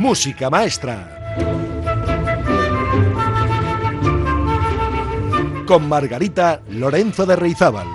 Música Maestra. Con Margarita Lorenzo de Reizábal.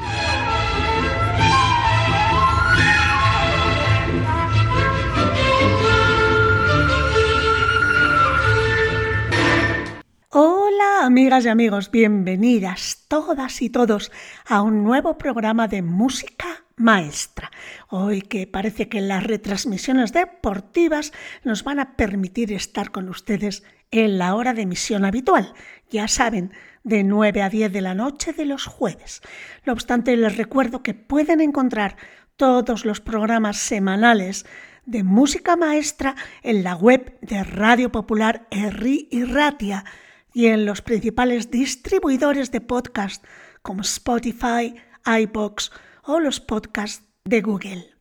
Hola amigas y amigos, bienvenidas todas y todos a un nuevo programa de música maestra. Hoy que parece que las retransmisiones deportivas nos van a permitir estar con ustedes en la hora de emisión habitual, ya saben, de 9 a 10 de la noche de los jueves. No obstante, les recuerdo que pueden encontrar todos los programas semanales de música maestra en la web de Radio Popular Erri y Ratia y en los principales distribuidores de podcast como Spotify, iBox o los podcasts de Google.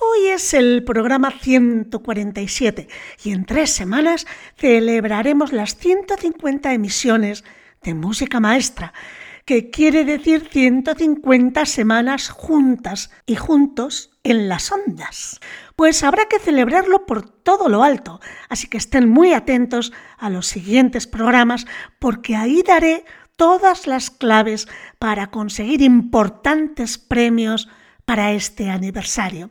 Hoy es el programa 147 y en tres semanas celebraremos las 150 emisiones de música maestra, que quiere decir 150 semanas juntas y juntos en las ondas. Pues habrá que celebrarlo por todo lo alto, así que estén muy atentos a los siguientes programas porque ahí daré todas las claves para conseguir importantes premios para este aniversario.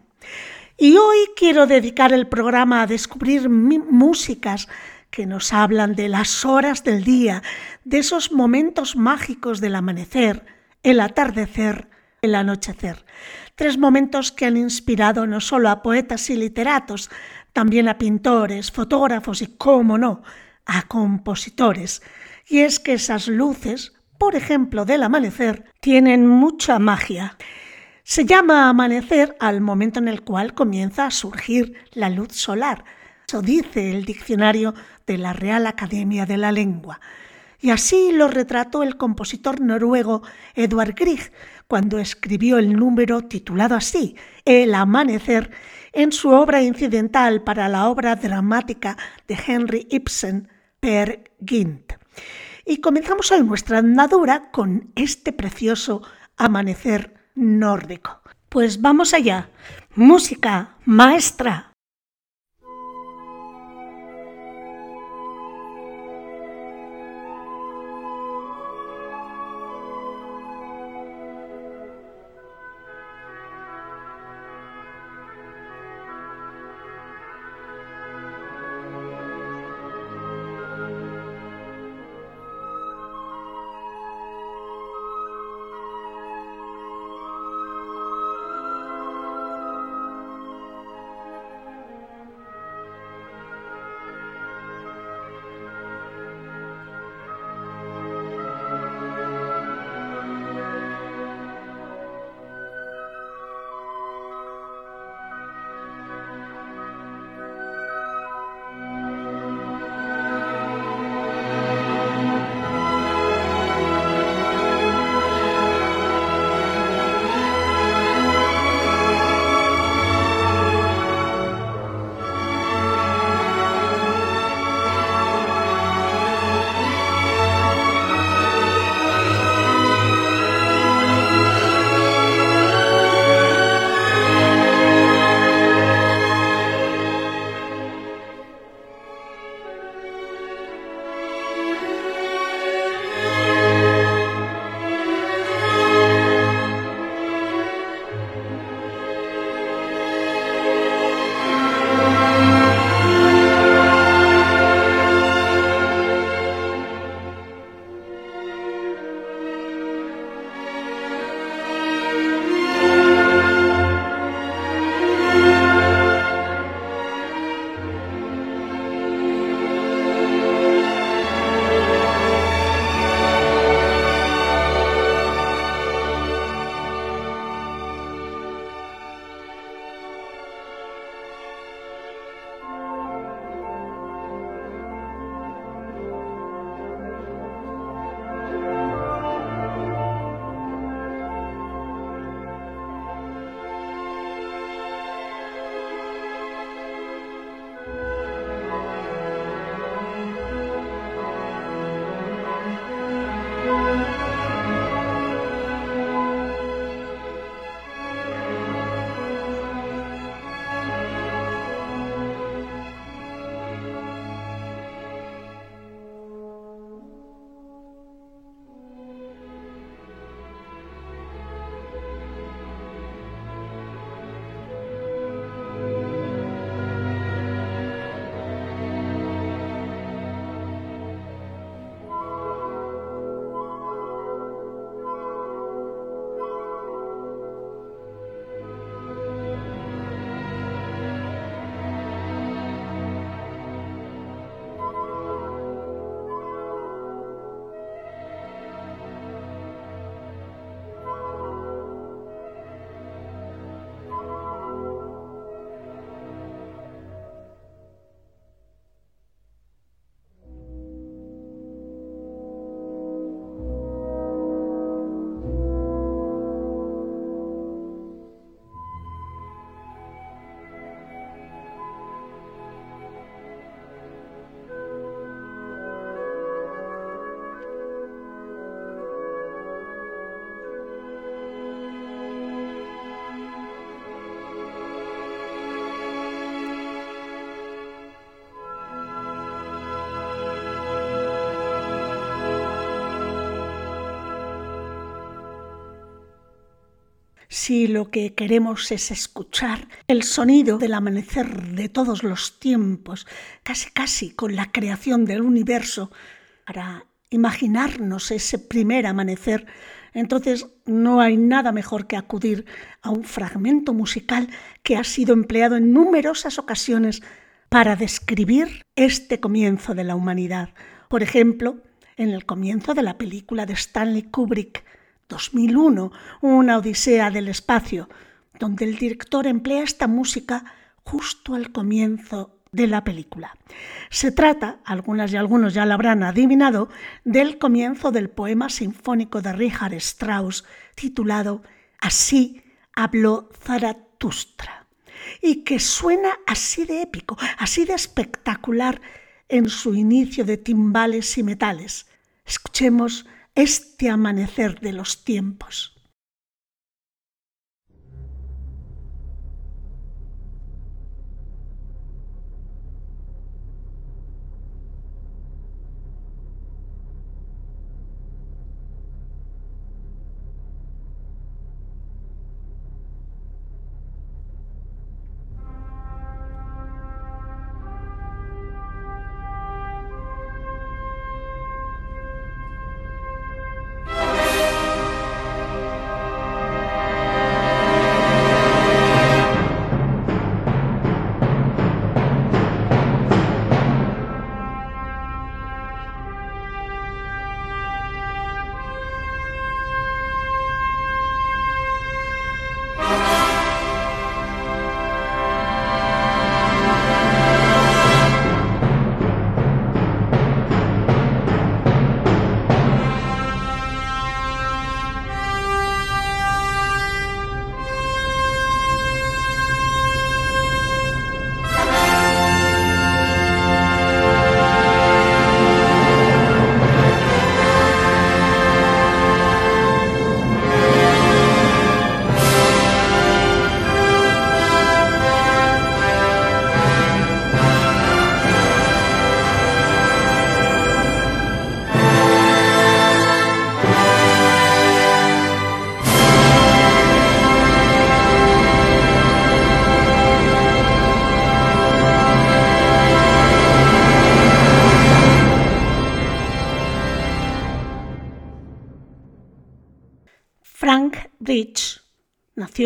Y hoy quiero dedicar el programa a descubrir músicas que nos hablan de las horas del día, de esos momentos mágicos del amanecer, el atardecer, el anochecer. Tres momentos que han inspirado no solo a poetas y literatos, también a pintores, fotógrafos y, cómo no, a compositores y es que esas luces, por ejemplo del amanecer, tienen mucha magia. Se llama amanecer al momento en el cual comienza a surgir la luz solar. Eso dice el diccionario de la Real Academia de la Lengua. Y así lo retrató el compositor noruego Edvard Grieg cuando escribió el número titulado así, El Amanecer, en su obra incidental para la obra dramática de Henry Ibsen, Per Gynt. Y comenzamos hoy nuestra andadura con este precioso amanecer nórdico. Pues vamos allá. Música, maestra. Si lo que queremos es escuchar el sonido del amanecer de todos los tiempos, casi casi con la creación del universo, para imaginarnos ese primer amanecer, entonces no hay nada mejor que acudir a un fragmento musical que ha sido empleado en numerosas ocasiones para describir este comienzo de la humanidad. Por ejemplo, en el comienzo de la película de Stanley Kubrick, 2001, Una Odisea del Espacio, donde el director emplea esta música justo al comienzo de la película. Se trata, algunas y algunos ya lo habrán adivinado, del comienzo del poema sinfónico de Richard Strauss titulado Así habló Zaratustra, y que suena así de épico, así de espectacular en su inicio de timbales y metales. Escuchemos este amanecer de los tiempos.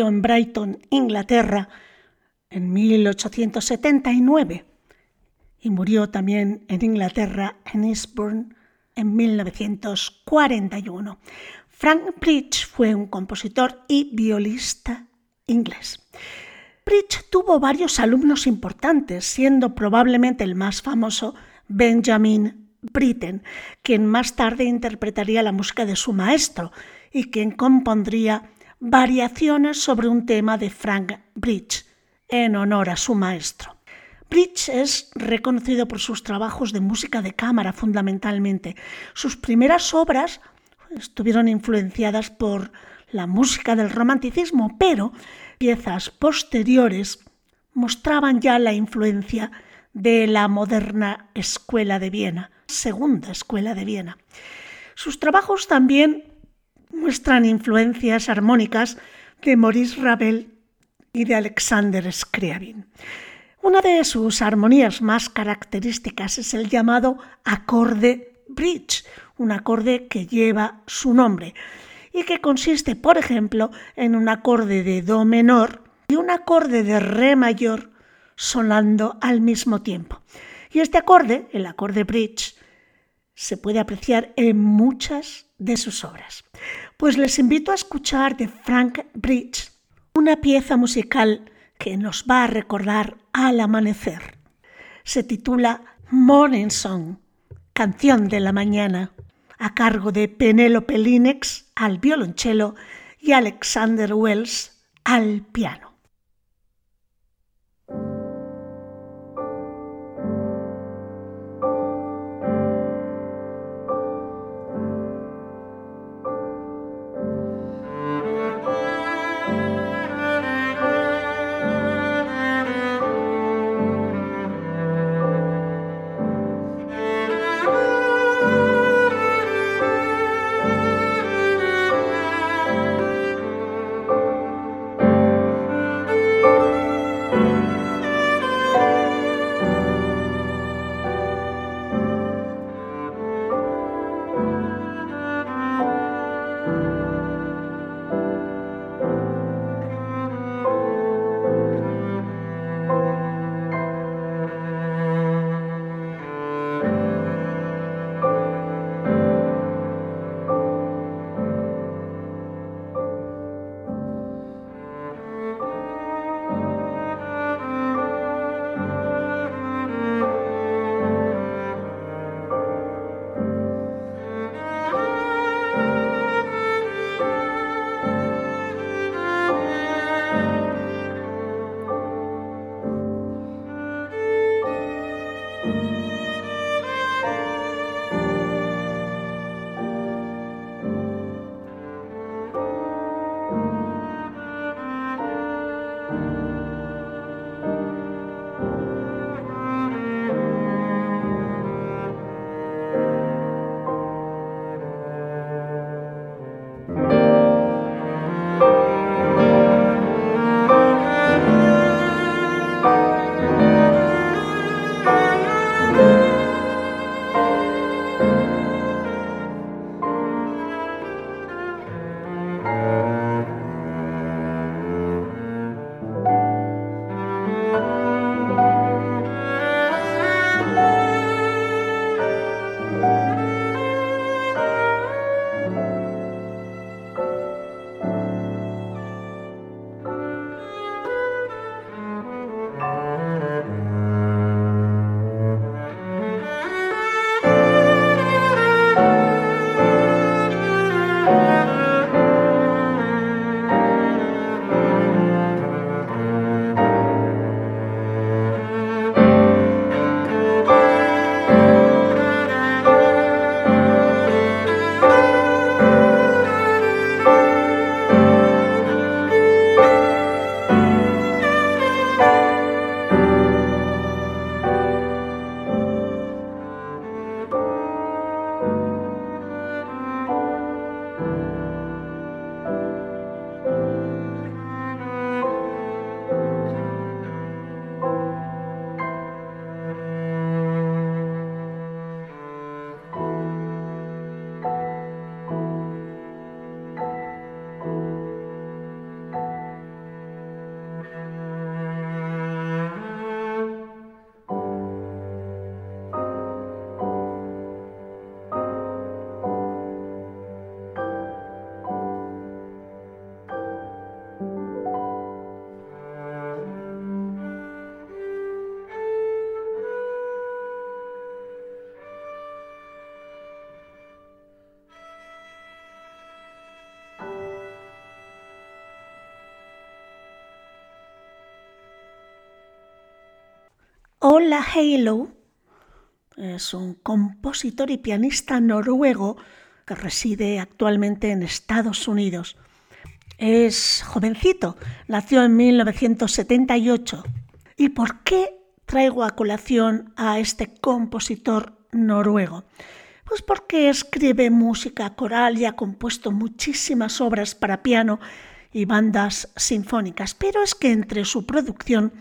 En Brighton, Inglaterra, en 1879 y murió también en Inglaterra, en Eastbourne, en 1941. Frank Bridge fue un compositor y violista inglés. Bridge tuvo varios alumnos importantes, siendo probablemente el más famoso Benjamin Britten, quien más tarde interpretaría la música de su maestro y quien compondría variaciones sobre un tema de Frank Bridge, en honor a su maestro. Bridge es reconocido por sus trabajos de música de cámara fundamentalmente. Sus primeras obras estuvieron influenciadas por la música del romanticismo, pero piezas posteriores mostraban ya la influencia de la moderna Escuela de Viena, segunda Escuela de Viena. Sus trabajos también muestran influencias armónicas de Maurice Ravel y de Alexander Scriabin. Una de sus armonías más características es el llamado acorde bridge, un acorde que lleva su nombre y que consiste, por ejemplo, en un acorde de Do menor y un acorde de Re mayor sonando al mismo tiempo. Y este acorde, el acorde bridge, se puede apreciar en muchas de sus obras. Pues les invito a escuchar de Frank Bridge una pieza musical que nos va a recordar al amanecer. Se titula Morning Song, canción de la mañana, a cargo de Penelope Linex al violonchelo y Alexander Wells al piano. Ola Halo es un compositor y pianista noruego que reside actualmente en Estados Unidos. Es jovencito, nació en 1978. ¿Y por qué traigo a colación a este compositor noruego? Pues porque escribe música coral y ha compuesto muchísimas obras para piano y bandas sinfónicas, pero es que entre su producción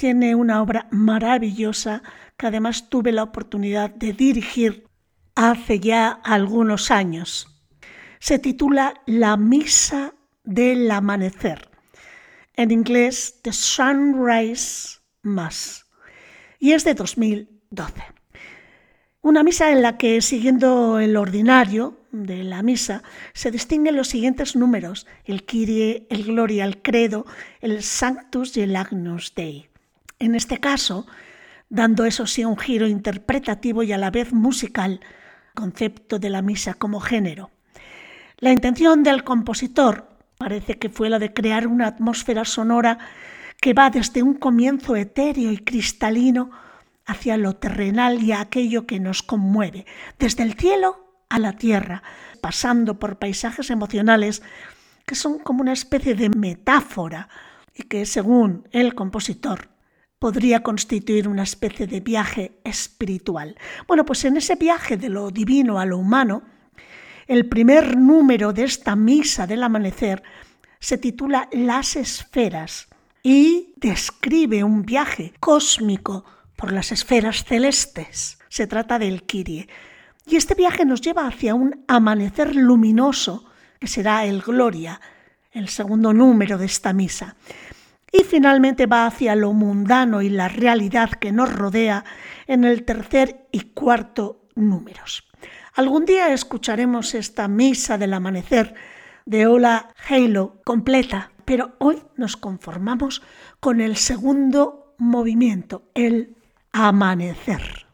tiene una obra maravillosa que además tuve la oportunidad de dirigir hace ya algunos años. Se titula La Misa del Amanecer. En inglés, The Sunrise Mass. Y es de 2012. Una misa en la que, siguiendo el ordinario de la misa, se distinguen los siguientes números, el Kyrie, el Gloria, el Credo, el Sanctus y el Agnus Dei. En este caso, dando eso sí un giro interpretativo y a la vez musical, concepto de la misa como género. La intención del compositor parece que fue la de crear una atmósfera sonora que va desde un comienzo etéreo y cristalino hacia lo terrenal y a aquello que nos conmueve, desde el cielo a la tierra, pasando por paisajes emocionales que son como una especie de metáfora y que, según el compositor, podría constituir una especie de viaje espiritual. Bueno, pues en ese viaje de lo divino a lo humano, el primer número de esta misa del amanecer se titula Las esferas y describe un viaje cósmico por las esferas celestes. Se trata del Kyrie. Y este viaje nos lleva hacia un amanecer luminoso, que será el Gloria, el segundo número de esta misa y finalmente va hacia lo mundano y la realidad que nos rodea en el tercer y cuarto números. Algún día escucharemos esta misa del amanecer de Ola Halo completa, pero hoy nos conformamos con el segundo movimiento, el amanecer.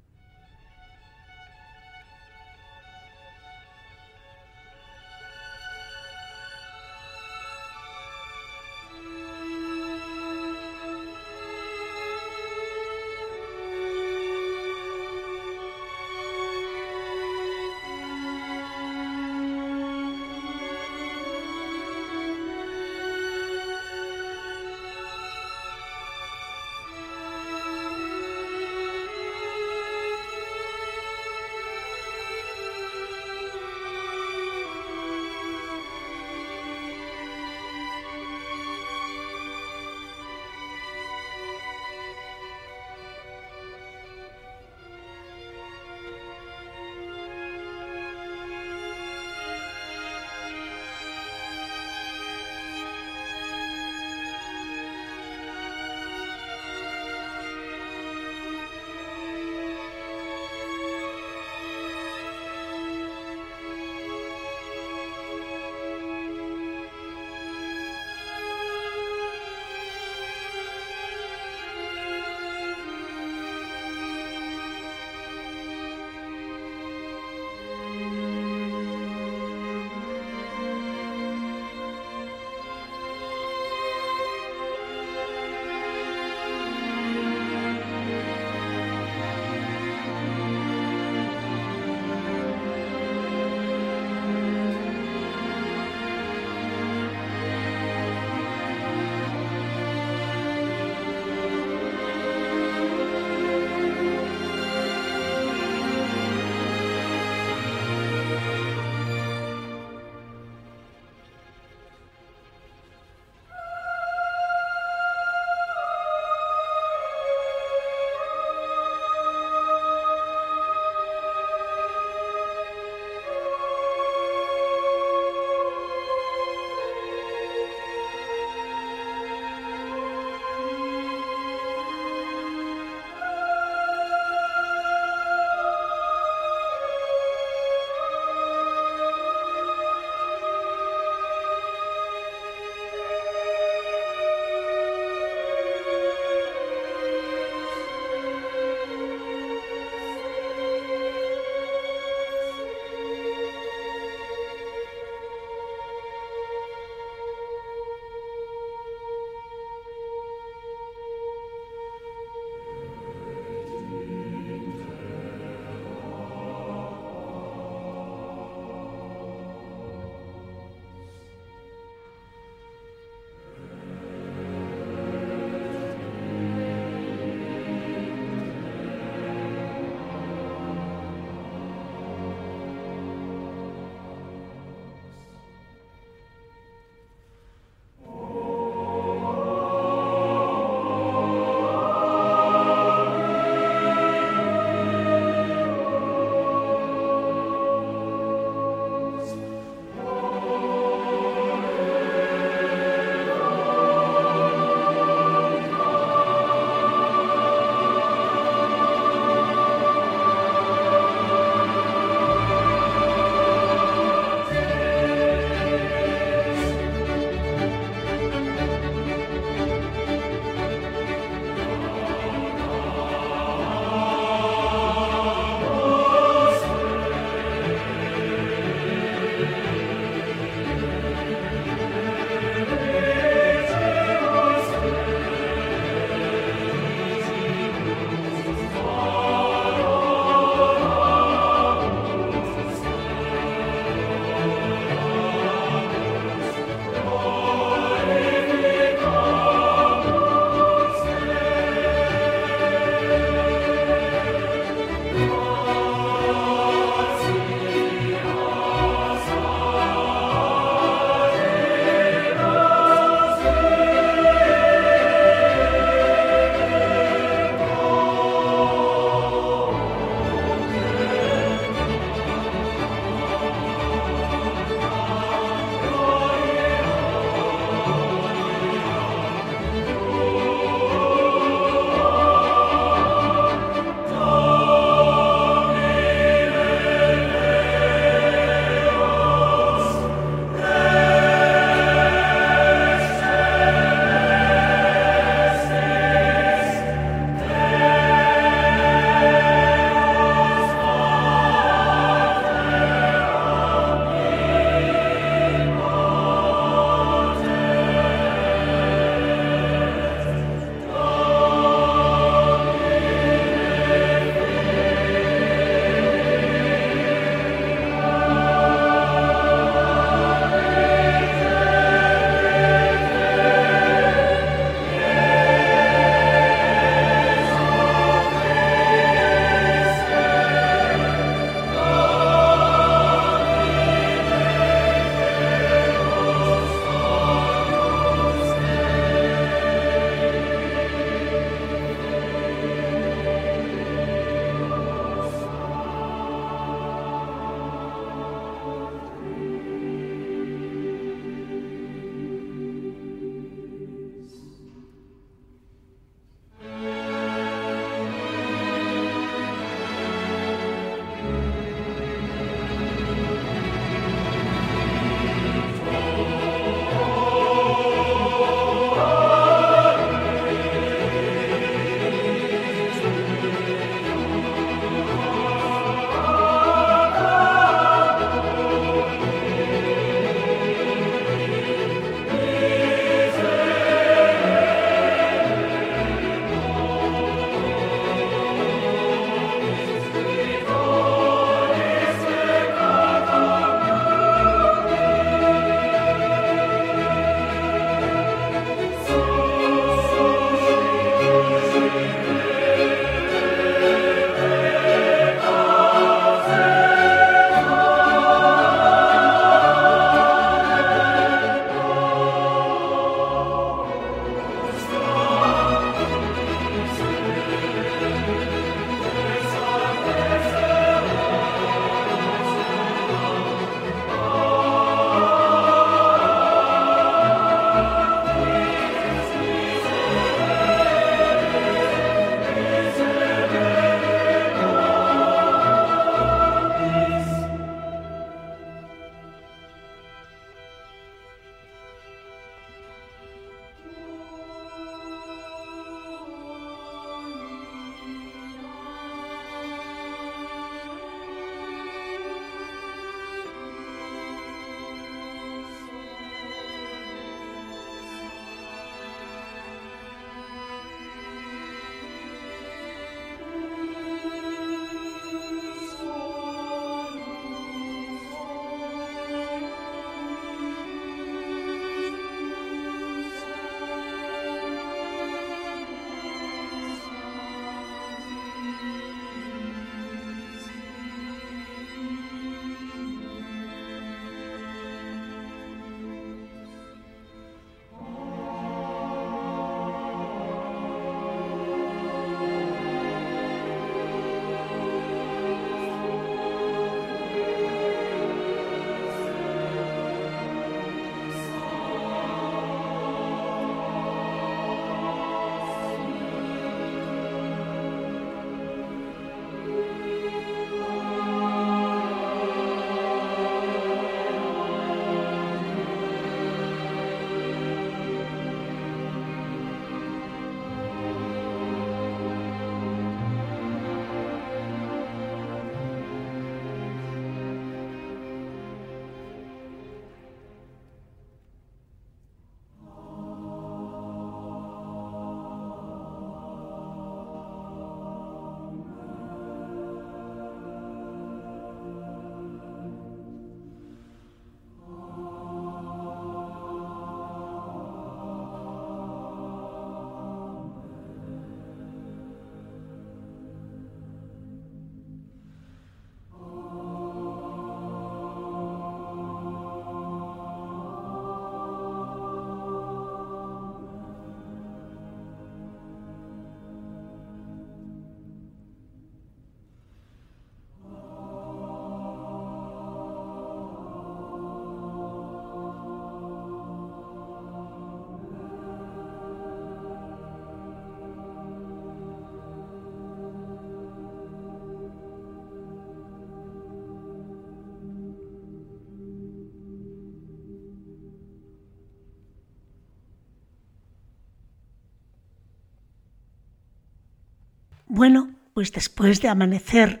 Bueno, pues después de amanecer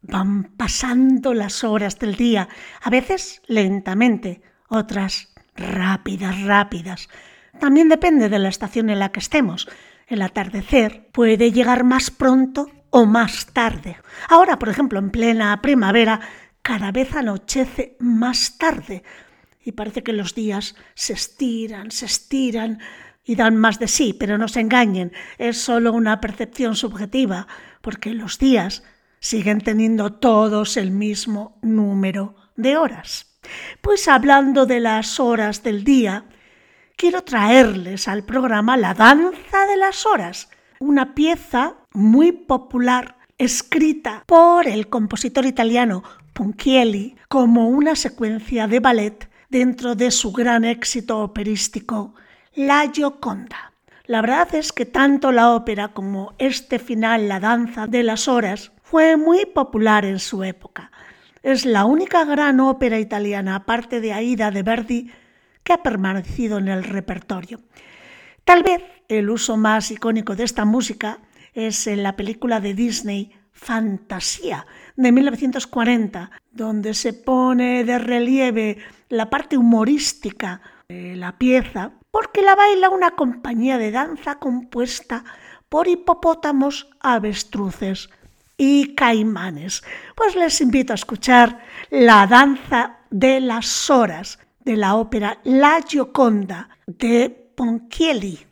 van pasando las horas del día, a veces lentamente, otras rápidas, rápidas. También depende de la estación en la que estemos. El atardecer puede llegar más pronto o más tarde. Ahora, por ejemplo, en plena primavera, cada vez anochece más tarde y parece que los días se estiran, se estiran y dan más de sí, pero no se engañen, es solo una percepción subjetiva, porque los días siguen teniendo todos el mismo número de horas. Pues hablando de las horas del día, quiero traerles al programa La Danza de las Horas, una pieza muy popular escrita por el compositor italiano Punchielli como una secuencia de ballet dentro de su gran éxito operístico, La Gioconda. La verdad es que tanto la ópera como este final, La Danza de las Horas, fue muy popular en su época. Es la única gran ópera italiana, aparte de Aida de Verdi, que ha permanecido en el repertorio. Tal vez el uso más icónico de esta música es en la película de Disney Fantasía de 1940, donde se pone de relieve la parte humorística de la pieza, porque la baila una compañía de danza compuesta por hipopótamos, avestruces y caimanes. Pues les invito a escuchar la danza de las horas de la ópera La Gioconda de Ponchielli.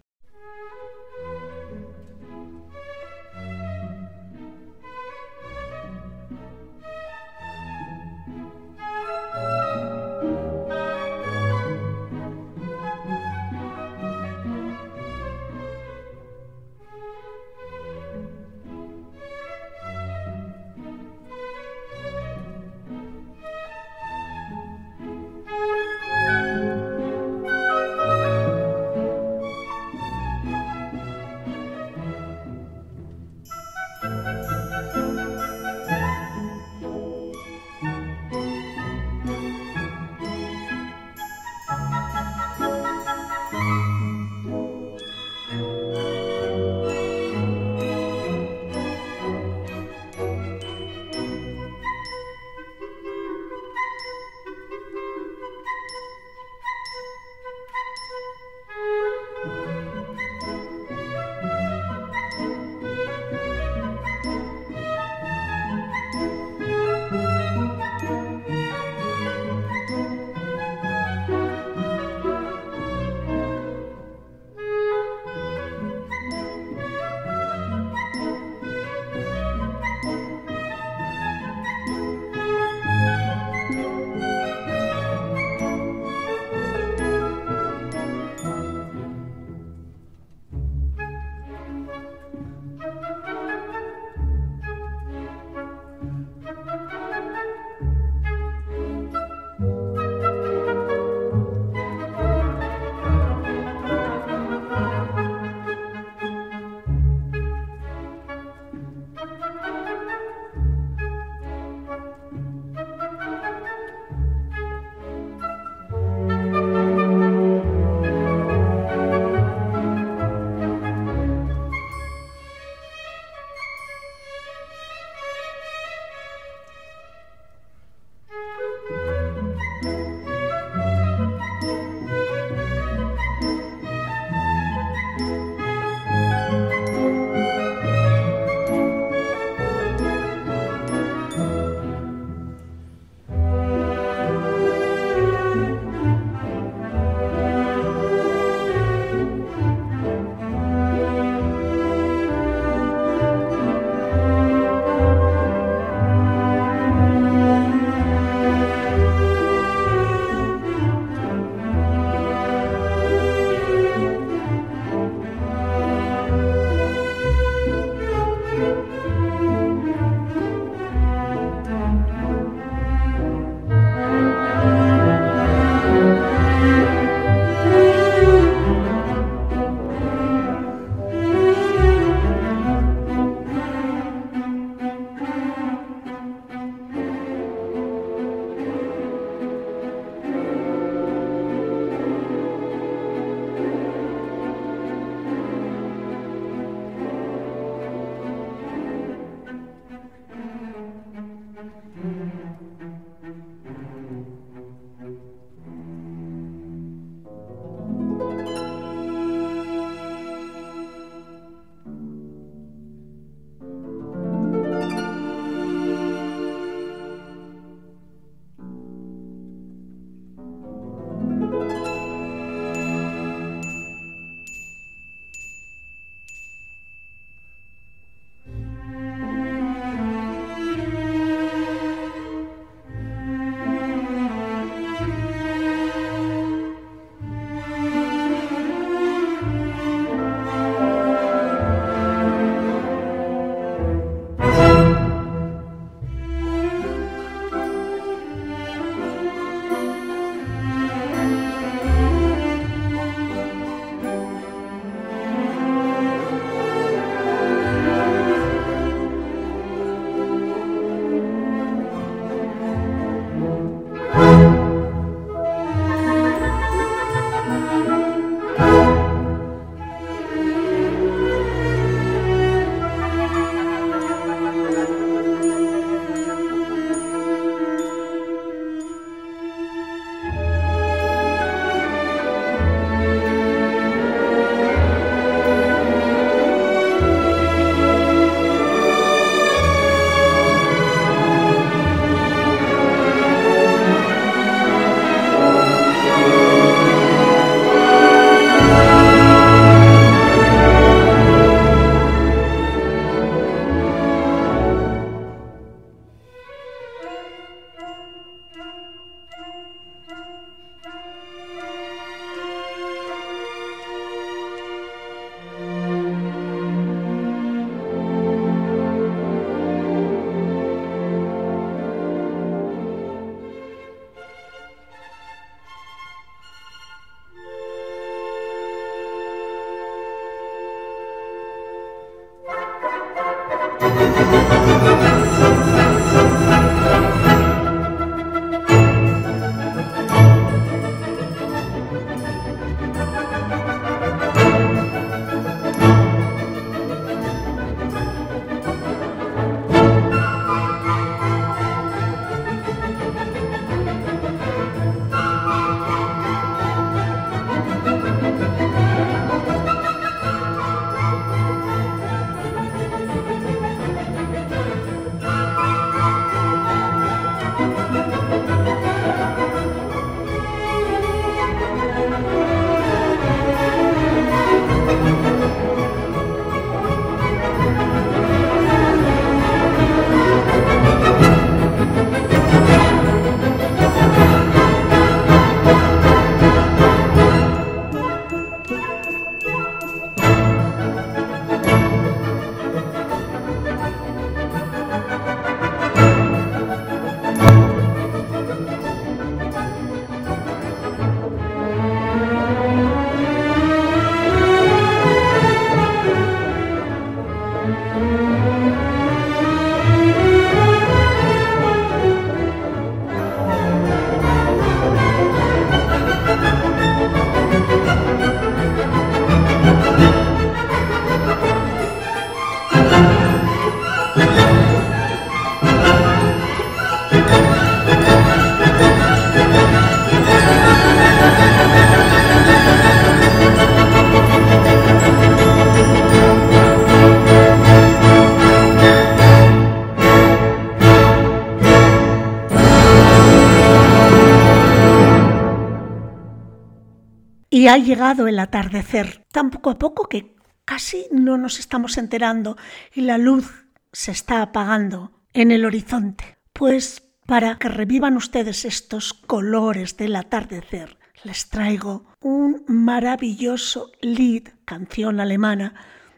Ha llegado el atardecer, tan poco a poco que casi no nos estamos enterando y la luz se está apagando en el horizonte. Pues para que revivan ustedes estos colores del atardecer, les traigo un maravilloso Lied, canción alemana,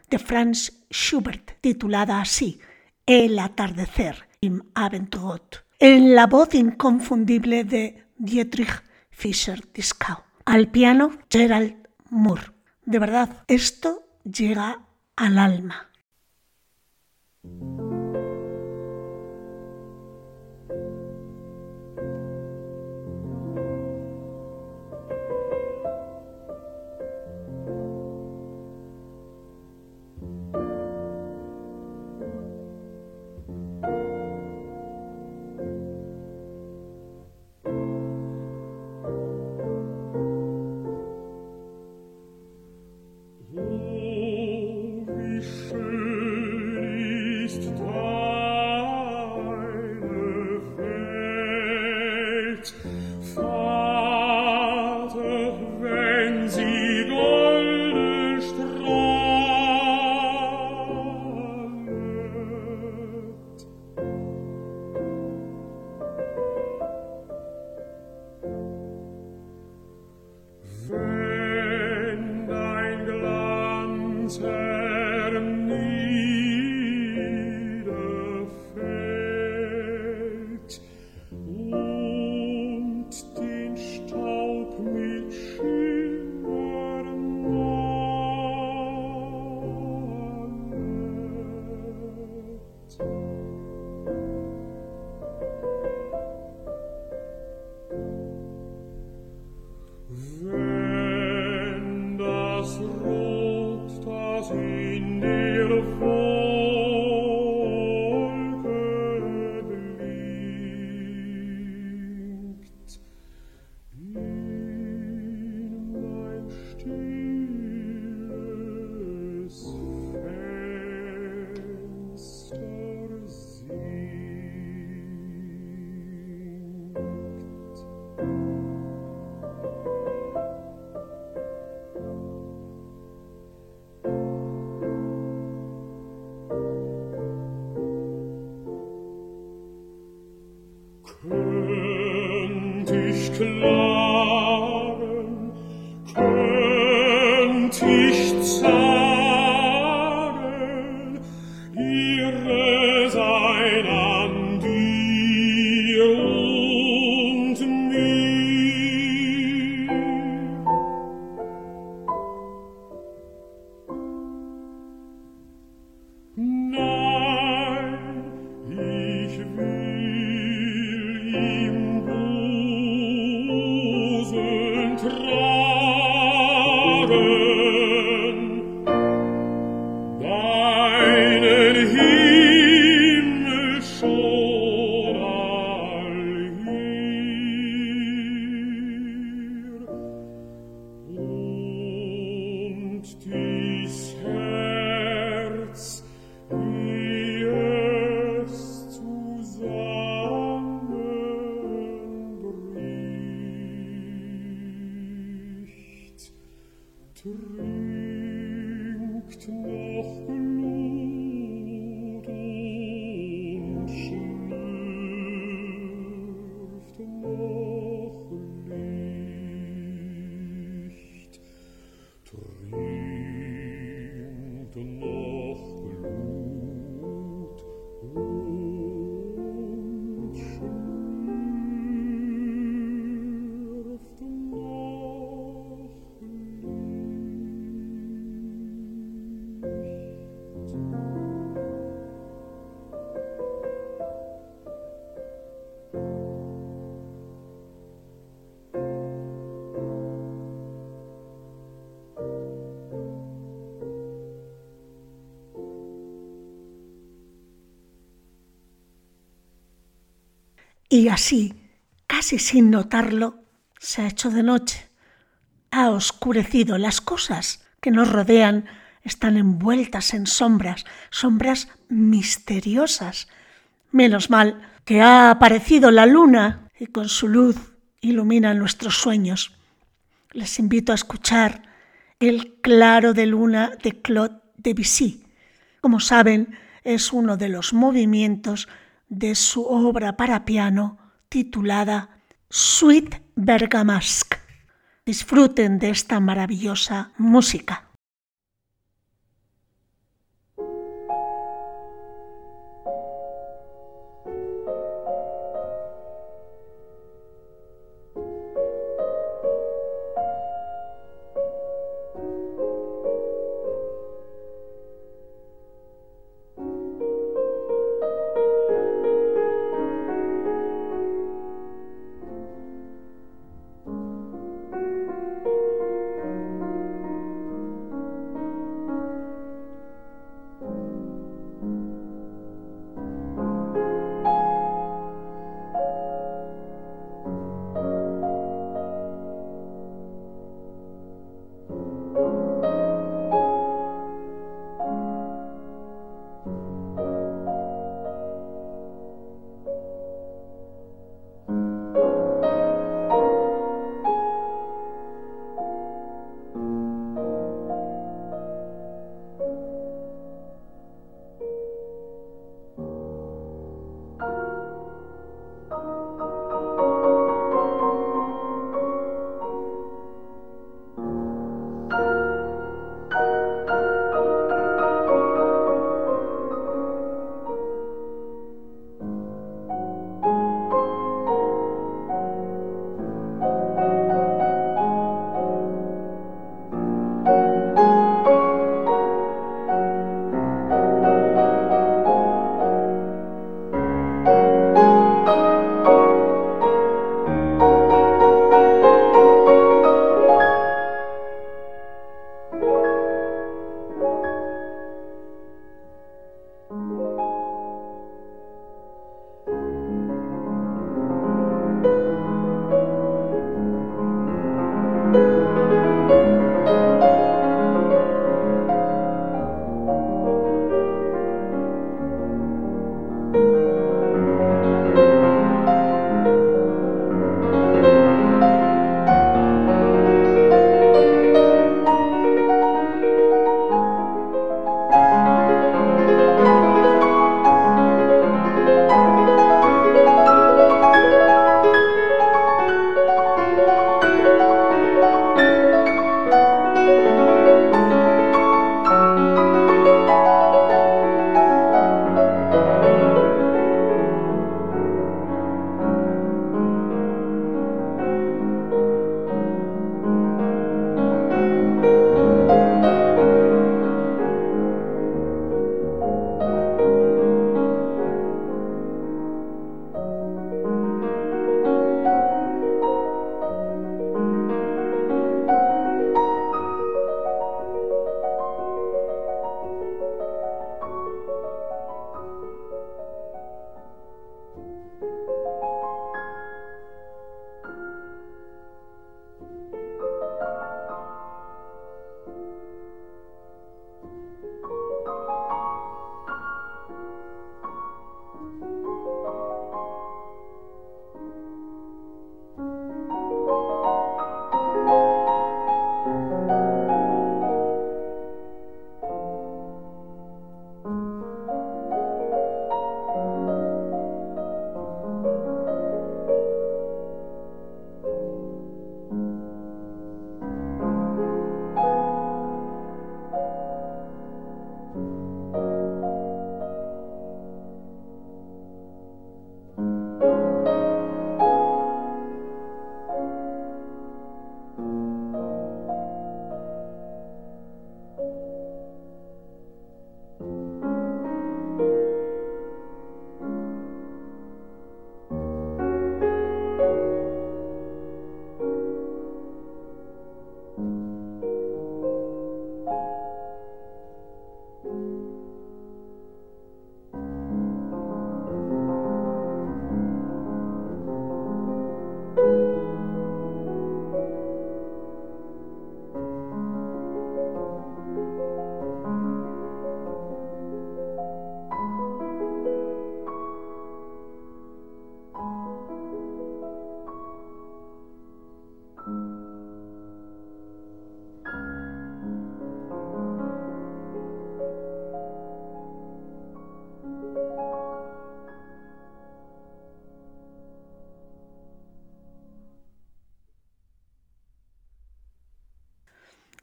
de Franz Schubert, titulada así, El atardecer, im Abendrot, en la voz inconfundible de Dietrich Fischer-Dieskau. Al piano, Gerald Moore. De verdad, esto llega al alma. wenn sie Y así, casi sin notarlo, se ha hecho de noche. Ha oscurecido las cosas que nos rodean están envueltas en sombras, sombras misteriosas. Menos mal que ha aparecido la luna y con su luz ilumina nuestros sueños. Les invito a escuchar El claro de luna de Claude Debussy. Como saben, es uno de los movimientos de su obra para piano titulada Sweet Bergamasque. Disfruten de esta maravillosa música.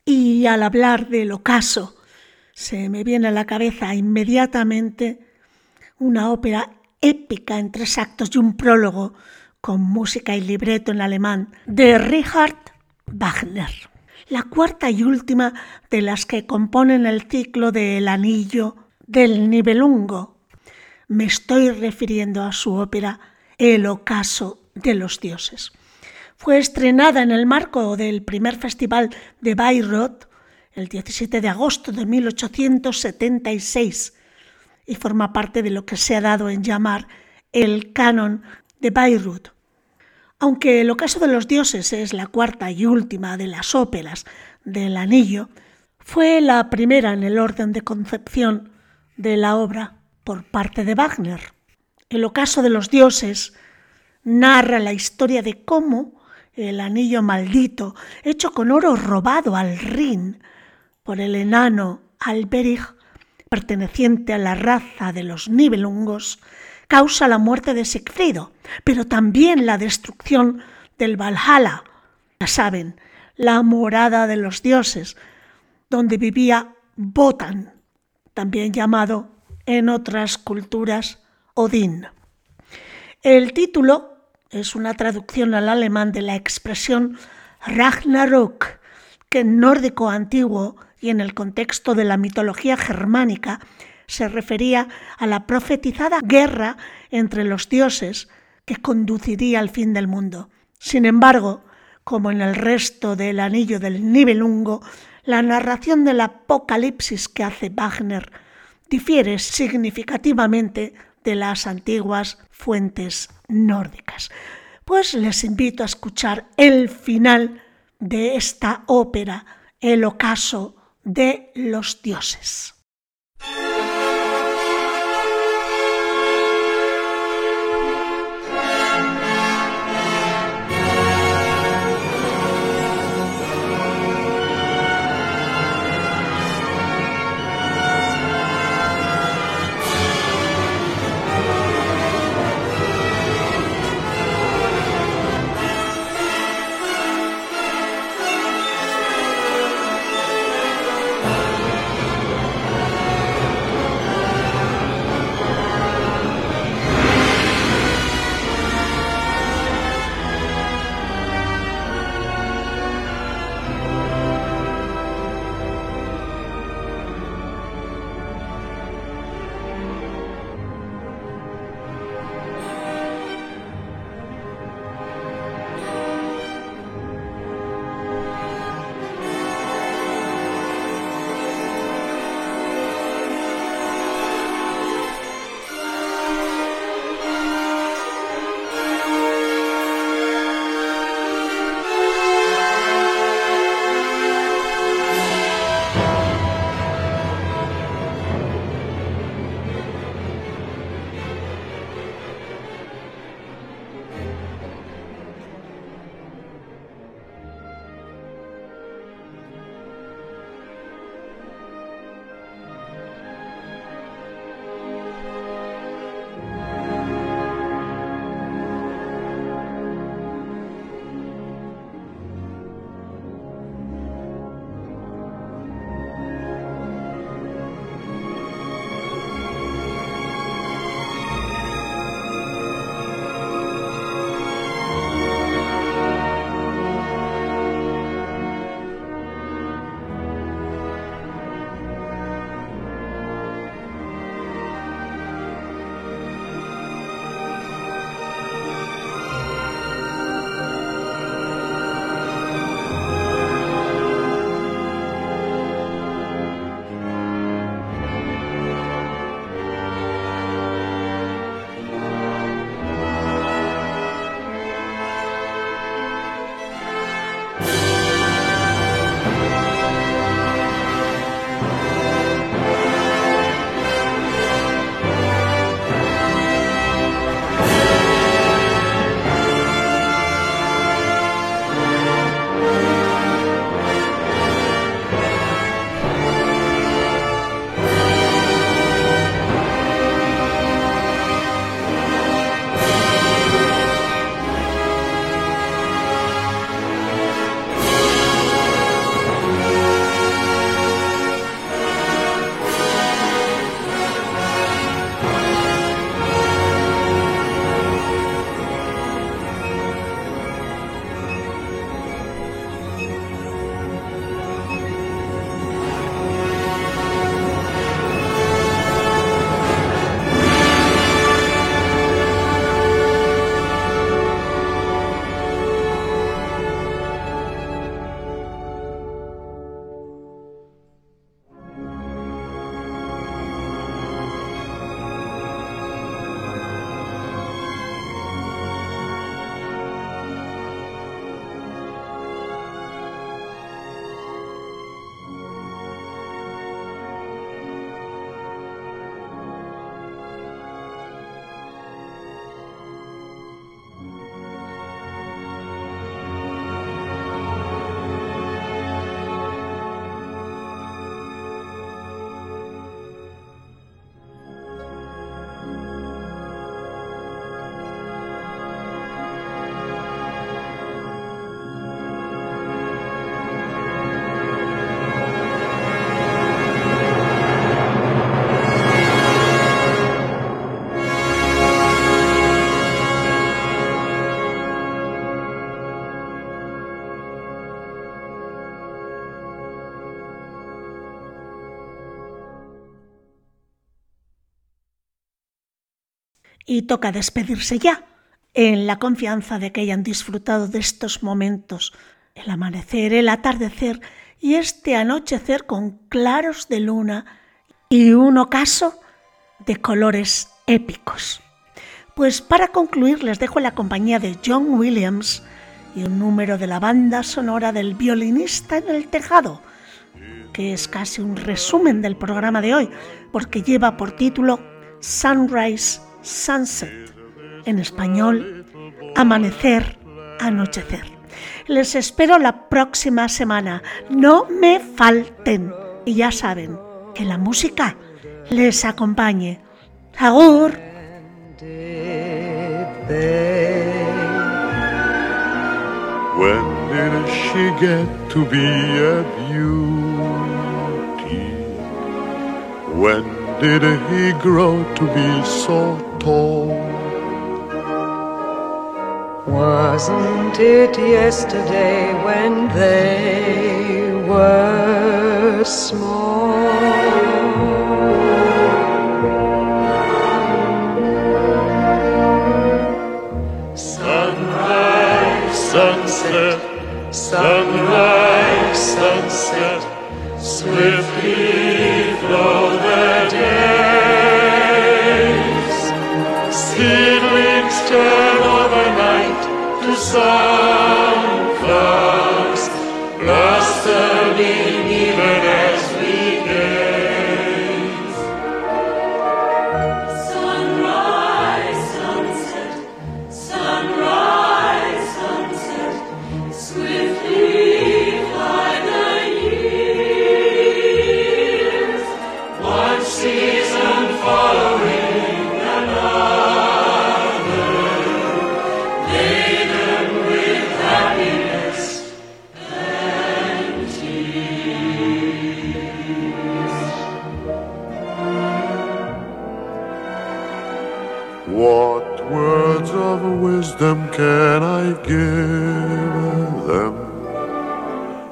Y al hablar del ocaso, se me viene a la cabeza inmediatamente una ópera épica en tres actos y un prólogo con música y libreto en alemán de Richard Wagner. La cuarta y última de las que componen el ciclo de El Anillo del Nibelungo. Me estoy refiriendo a su ópera El Ocaso de los Dioses. Fue estrenada en el marco del primer festival de Bayreuth el 17 de agosto de 1876 y forma parte de lo que se ha dado en llamar el canon de Bayreuth. Aunque El ocaso de los dioses es la cuarta y última de las óperas del anillo, fue la primera en el orden de concepción de la obra por parte de Wagner. El ocaso de los dioses narra la historia de cómo el anillo maldito, hecho con oro robado al Rin por el enano Alberich, perteneciente a la raza de los Nibelungos, causa la muerte de Sigfrido, pero también la destrucción del Valhalla, ya saben, la morada de los dioses, donde vivía Botan, también llamado en otras culturas Odín. El título es una traducción al alemán de la expresión Ragnarok, que en nórdico antiguo y en el contexto de la mitología germánica se refería a la profetizada guerra entre los dioses que conduciría al fin del mundo. Sin embargo, como en el resto del Anillo del Nibelungo, la narración del Apocalipsis que hace Wagner difiere significativamente de las antiguas fuentes nórdicas. Pues les invito a escuchar el final de esta ópera, El ocaso de los dioses. Y toca despedirse ya, en la confianza de que hayan disfrutado de estos momentos, el amanecer, el atardecer y este anochecer con claros de luna y un ocaso de colores épicos. Pues para concluir les dejo la compañía de John Williams y un número de la banda sonora del violinista en el tejado, que es casi un resumen del programa de hoy, porque lleva por título Sunrise Sunset, en español, Amanecer, Anochecer. Les espero la próxima semana, no me falten. Y ya saben, que la música les acompañe. ¡Agur! When did she get to be a beauty? When did he grow to be tall? Wasn't it yesterday when they were small? What words of wisdom can I give them?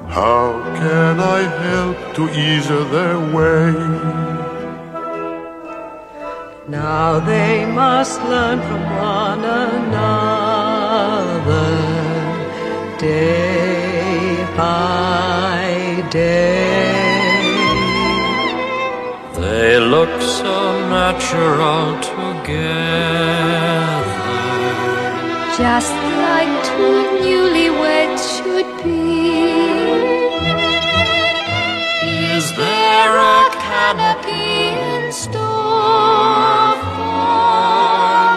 How can I help to ease their way? Now they must learn from one another day by day. They look so natural just like two newlyweds should be. Is there a canopy in store for